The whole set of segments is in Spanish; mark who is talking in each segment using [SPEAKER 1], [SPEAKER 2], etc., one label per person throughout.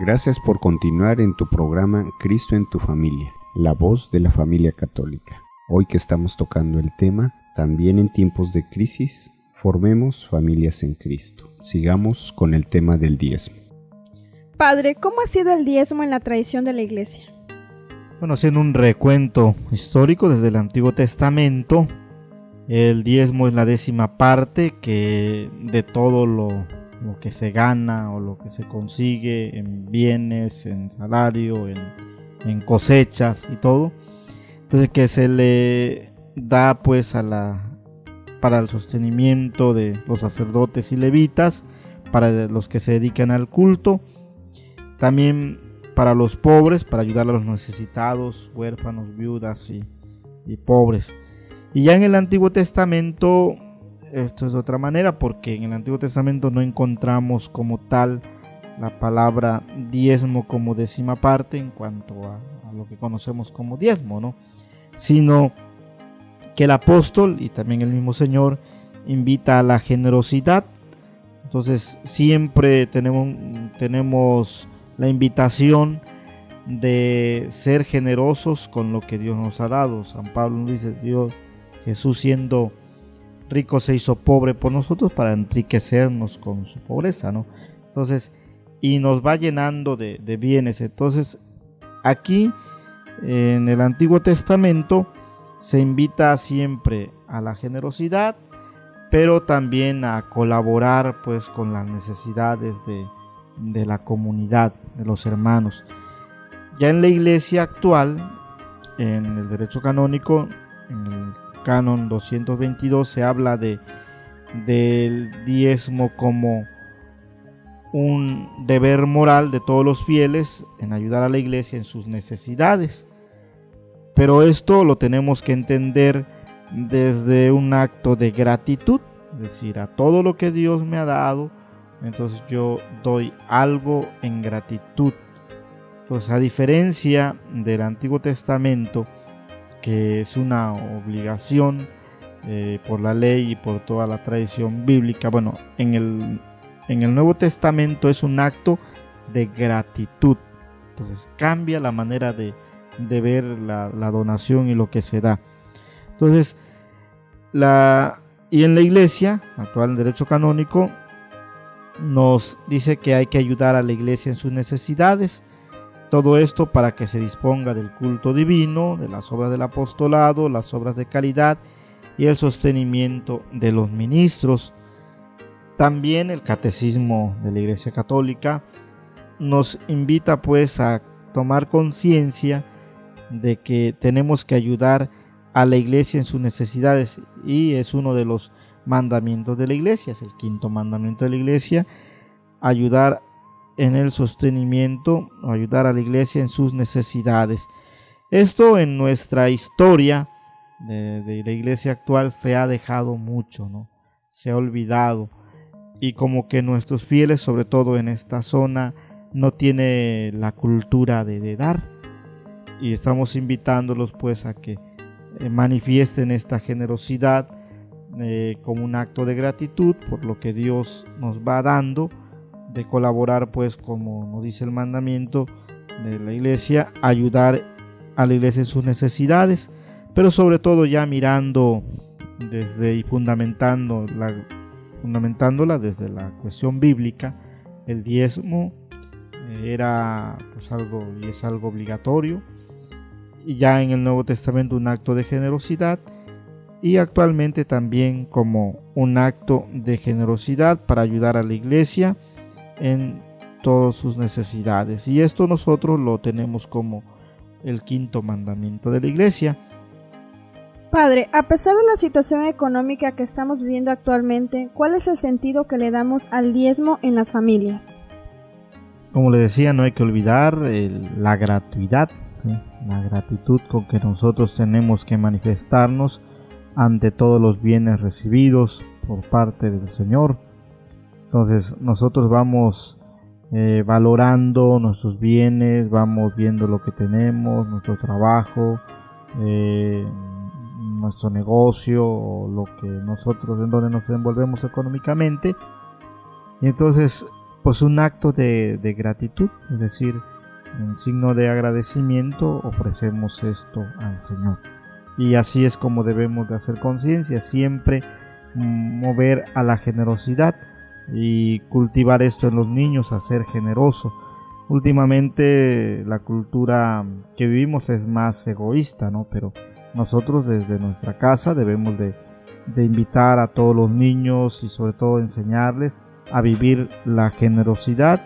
[SPEAKER 1] Gracias por continuar en tu programa Cristo en tu familia, la voz de la familia católica. Hoy que estamos tocando el tema, también en tiempos de crisis, formemos familias en Cristo. Sigamos con el tema del diezmo.
[SPEAKER 2] Padre, ¿cómo ha sido el diezmo en la tradición de la iglesia?
[SPEAKER 3] Bueno, haciendo un recuento histórico desde el Antiguo Testamento, el diezmo es la décima parte que de todo lo, lo, que se gana o lo que se consigue en bienes, en salario, en, en cosechas y todo. Entonces que se le da pues a la para el sostenimiento de los sacerdotes y levitas, para los que se dedican al culto, también para los pobres, para ayudar a los necesitados, huérfanos, viudas y, pobres. Y ya en el Antiguo Testamento, esto es de otra manera, porque en el Antiguo Testamento no encontramos como tal la palabra diezmo como décima parte en cuanto a, lo que conocemos como diezmo, ¿no? Sino que el apóstol y también el mismo Señor invita a la generosidad. Entonces siempre tenemos, tenemos la invitación de ser generosos con lo que Dios nos ha dado. San Pablo dice, Dios, Jesús siendo rico se hizo pobre por nosotros para enriquecernos con su pobreza, ¿no? Entonces, y nos va llenando de, bienes. Entonces, aquí en el Antiguo Testamento se invita siempre a la generosidad, pero también a colaborar pues con las necesidades de, de la comunidad, de los hermanos. Ya en la iglesia actual, en el derecho canónico, en el canon 222 se habla de del diezmo como un deber moral de todos los fieles en ayudar a la iglesia en sus necesidades. Pero esto lo tenemos que entender desde un acto de gratitud, es decir, a todo lo que Dios me ha dado, entonces yo doy algo en gratitud. Entonces, a diferencia del Antiguo Testamento, que es una obligación eh, por la ley y por toda la tradición bíblica, bueno, en el, en el Nuevo Testamento es un acto de gratitud. Entonces cambia la manera de, de ver la, la, donación y lo que se da. Entonces, la, y en la iglesia, actual derecho canónico, nos dice que hay que ayudar a la iglesia en sus necesidades. Todo esto para que se disponga del culto divino, de las obras del apostolado, las obras de caridad y el sostenimiento de los ministros. También el catecismo de la Iglesia Católica nos invita pues a tomar conciencia de que tenemos que ayudar a la iglesia en sus necesidades y es uno de los mandamientos de la iglesia, es el quinto mandamiento de la iglesia, ayudar en el sostenimiento o ayudar a la iglesia en sus necesidades. Esto en nuestra historia de, la iglesia actual se ha dejado mucho, ¿no? Se ha olvidado y como que nuestros fieles, sobre todo en esta zona, no tiene la cultura de, de dar y estamos invitándolos pues a que eh, manifiesten esta generosidad eh, como un acto de gratitud por lo que Dios nos va dando, de colaborar pues como nos dice el mandamiento de la iglesia, ayudar a la iglesia en sus necesidades, pero sobre todo ya mirando desde y fundamentando la, fundamentándola desde la cuestión bíblica, el diezmo eh, era pues algo y es algo obligatorio, y ya en el Nuevo Testamento un acto de generosidad, y actualmente también como un acto de generosidad para ayudar a la iglesia en todas sus necesidades. Y esto nosotros lo tenemos como el quinto mandamiento de la iglesia.
[SPEAKER 2] Padre, a pesar de la situación económica que estamos viviendo actualmente, ¿cuál es el sentido que le damos al diezmo en las familias?
[SPEAKER 3] Como le decía, no hay que olvidar la gratuidad, la gratitud con que nosotros tenemos que manifestarnos ante todos los bienes recibidos por parte del Señor. Entonces nosotros vamos eh, valorando nuestros bienes, vamos viendo lo que tenemos, nuestro trabajo, eh, nuestro negocio, o lo que nosotros en donde nos envolvemos económicamente. Y entonces pues un acto de, de gratitud, es decir, en signo de agradecimiento ofrecemos esto al Señor. Y así es como debemos de hacer conciencia, siempre mover a la generosidad y cultivar esto en los niños, a ser generoso. Últimamente la cultura que vivimos es más egoísta, ¿no? Pero nosotros desde nuestra casa debemos de, invitar a todos los niños y sobre todo enseñarles a vivir la generosidad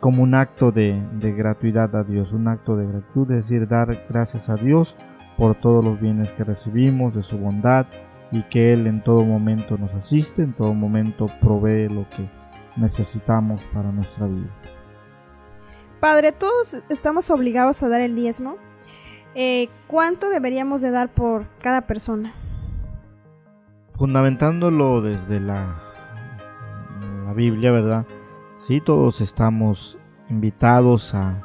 [SPEAKER 3] como un acto de, de, gratuidad a Dios, un acto de gratitud, es decir, dar gracias a Dios por todos los bienes que recibimos, de su bondad y que Él en todo momento nos asiste, en todo momento provee lo que necesitamos para nuestra vida.
[SPEAKER 2] Padre, todos estamos obligados a dar el diezmo. Eh, ¿Cuánto deberíamos de dar por cada persona?
[SPEAKER 3] Fundamentándolo desde la, la Biblia, ¿verdad? Sí, todos estamos invitados a,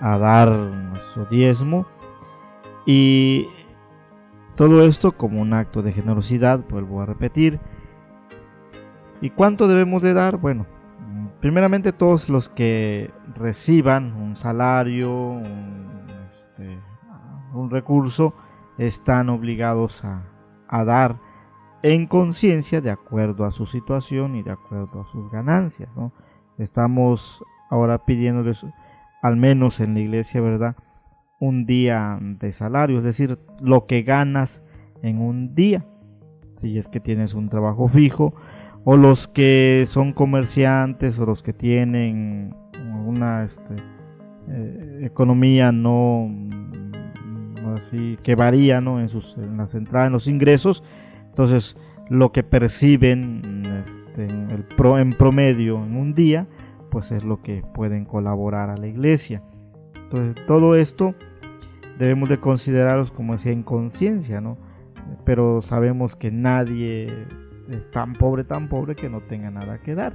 [SPEAKER 3] a dar nuestro diezmo y todo esto como un acto de generosidad, vuelvo a repetir. ¿Y cuánto debemos de dar? Bueno, primeramente todos los que reciban un salario, un, este, un recurso, están obligados a, a dar en conciencia de acuerdo a su situación y de acuerdo a sus ganancias. ¿no? Estamos ahora pidiéndoles, al menos en la iglesia, ¿verdad? Un día de salario, es decir, lo que ganas en un día, si es que tienes un trabajo fijo, o los que son comerciantes o los que tienen una este, eh, economía no, así que varía ¿no? en, sus, en las entradas, en los ingresos, entonces lo que perciben este, en promedio en un día, pues es lo que pueden colaborar a la iglesia. Entonces todo esto debemos de considerarlos como decía en conciencia, ¿no? Pero sabemos que nadie es tan pobre, tan pobre que no tenga nada que dar.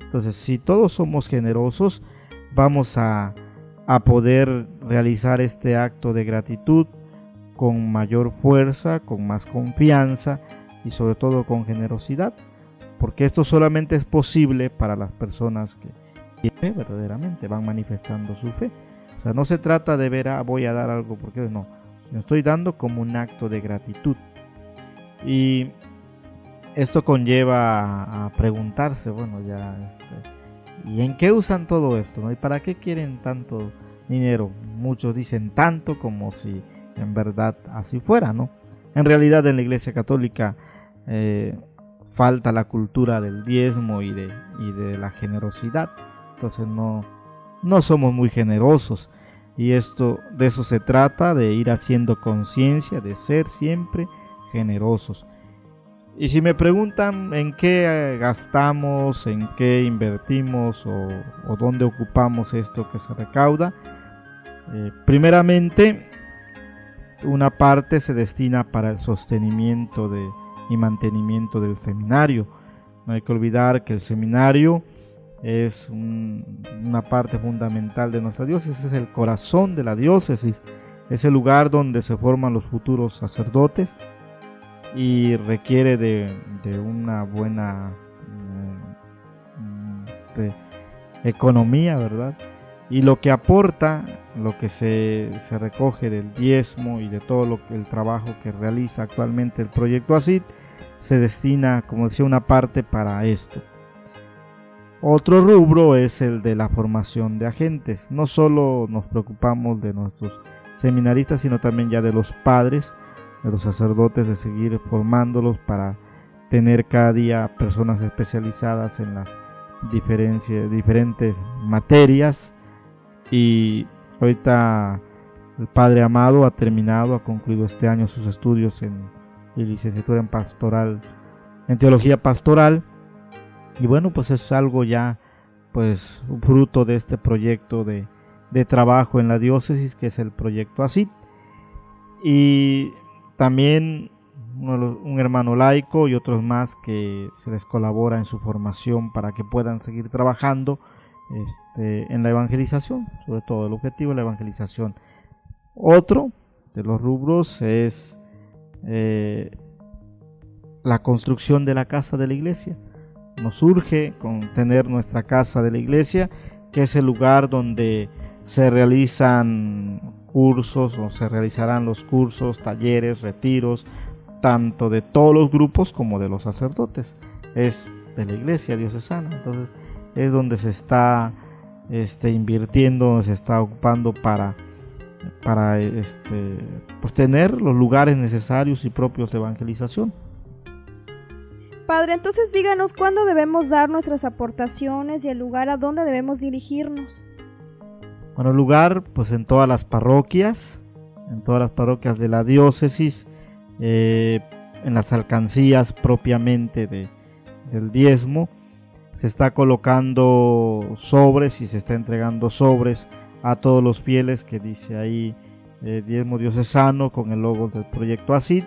[SPEAKER 3] Entonces, si todos somos generosos, vamos a, a poder realizar este acto de gratitud con mayor fuerza, con más confianza y sobre todo con generosidad, porque esto solamente es posible para las personas que verdaderamente van manifestando su fe. O sea, no se trata de ver, ah, voy a dar algo, porque no, me estoy dando como un acto de gratitud. Y esto conlleva a, preguntarse, bueno, ya, este, ¿y en qué usan todo esto? ¿Y para qué quieren tanto dinero? Muchos dicen tanto como si en verdad así fuera, ¿no? En realidad en la Iglesia Católica eh, falta la cultura del diezmo y de, y de la generosidad. Entonces no, no somos muy generosos. Y esto de eso se trata, de ir haciendo conciencia, de ser siempre generosos. Y si me preguntan en qué eh, gastamos, en qué invertimos o, dónde ocupamos esto que se recauda, eh, primeramente una parte se destina para el sostenimiento de, y mantenimiento del seminario. No hay que olvidar que el seminario es una parte fundamental de nuestra diócesis, es el corazón de la diócesis, es el lugar donde se forman los futuros sacerdotes y requiere de, una buena mm, este, economía, ¿verdad? Y lo que aporta, lo que se, se, recoge del diezmo y de todo lo, el trabajo que realiza actualmente el proyecto ACID, se destina, como decía, una parte para esto. Otro rubro es el de la formación de agentes. No solo nos preocupamos de nuestros seminaristas, sino también ya de los padres, de los sacerdotes, de seguir formándolos para tener cada día personas especializadas en las diferentes materias. Y ahorita el Padre Amado ha terminado, ha concluido este año sus estudios en, licenciatura en pastoral, en teología pastoral. Y bueno, pues es algo ya, pues, fruto de este proyecto de, de trabajo en la diócesis, que es el proyecto ACID. Y también un hermano laico y otros más que se les colabora en su formación para que puedan seguir trabajando este, en la evangelización, sobre todo el objetivo de la evangelización. Otro de los rubros es eh, la construcción de la casa de la iglesia. Nos surge con tener nuestra casa de la iglesia, que es el lugar donde se realizan cursos o se realizarán los cursos, talleres, retiros, tanto de todos los grupos como de los sacerdotes. Es de la iglesia diocesana, entonces es donde se está este, invirtiendo, se está ocupando para, para este, pues tener los lugares necesarios y propios de evangelización.
[SPEAKER 2] Padre, entonces díganos cuándo debemos dar nuestras aportaciones y el lugar a dónde debemos dirigirnos.
[SPEAKER 3] Bueno, lugar, pues en todas las parroquias, en todas las parroquias de la diócesis, eh, en las alcancías propiamente de, del diezmo, se está colocando sobres y se está entregando sobres a todos los fieles que dice ahí eh, diezmo diocesano con el logo del proyecto ACID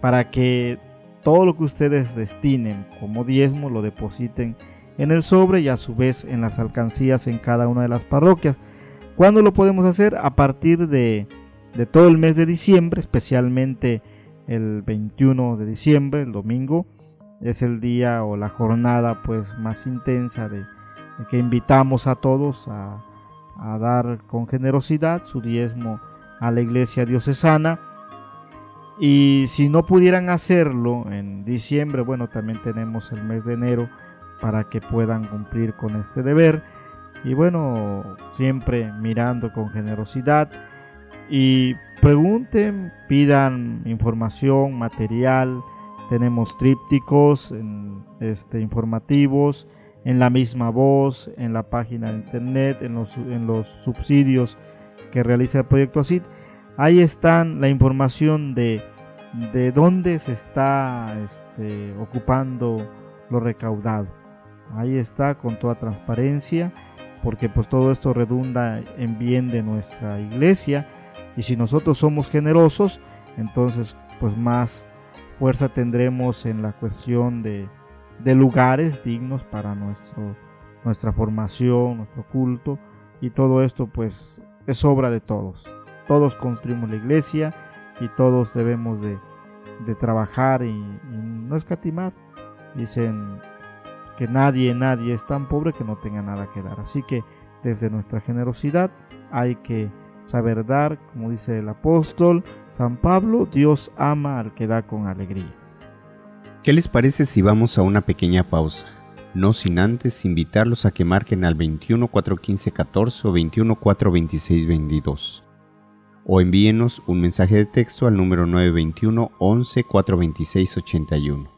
[SPEAKER 3] para que todo lo que ustedes destinen como diezmo lo depositen en el sobre y a su vez en las alcancías en cada una de las parroquias. ¿Cuándo lo podemos hacer? A partir de, todo el mes de diciembre, especialmente el 21 de diciembre, el domingo, es el día o la jornada pues más intensa de, que invitamos a todos a, a dar con generosidad su diezmo a la iglesia diocesana y si no pudieran hacerlo en diciembre, bueno, también tenemos el mes de enero para que puedan cumplir con este deber. Y bueno, siempre mirando con generosidad y pregunten, pidan información, material. Tenemos trípticos este, informativos en la misma voz, en la página de internet, en los, en los subsidios que realiza el proyecto ACID Ahí están la información de, de dónde se está este, ocupando lo recaudado. Ahí está con toda transparencia, porque pues todo esto redunda en bien de nuestra iglesia. Y si nosotros somos generosos, entonces pues más fuerza tendremos en la cuestión de, de lugares dignos para nuestro, nuestra formación, nuestro culto. Y todo esto pues es obra de todos todos construimos la iglesia y todos debemos de, trabajar y, no escatimar. Dicen que nadie, nadie es tan pobre que no tenga nada que dar. Así que desde nuestra generosidad hay que saber dar, como dice el apóstol San Pablo, Dios ama al que da con alegría.
[SPEAKER 1] ¿Qué les parece si vamos a una pequeña pausa? No sin antes invitarlos a que marquen al 21 415 14 o 21 426 22 o envíenos un mensaje de texto al número 921 11 426 81.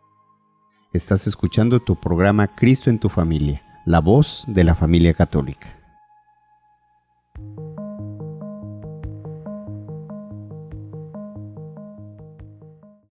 [SPEAKER 1] Estás escuchando tu programa Cristo en tu familia, la voz de la familia católica.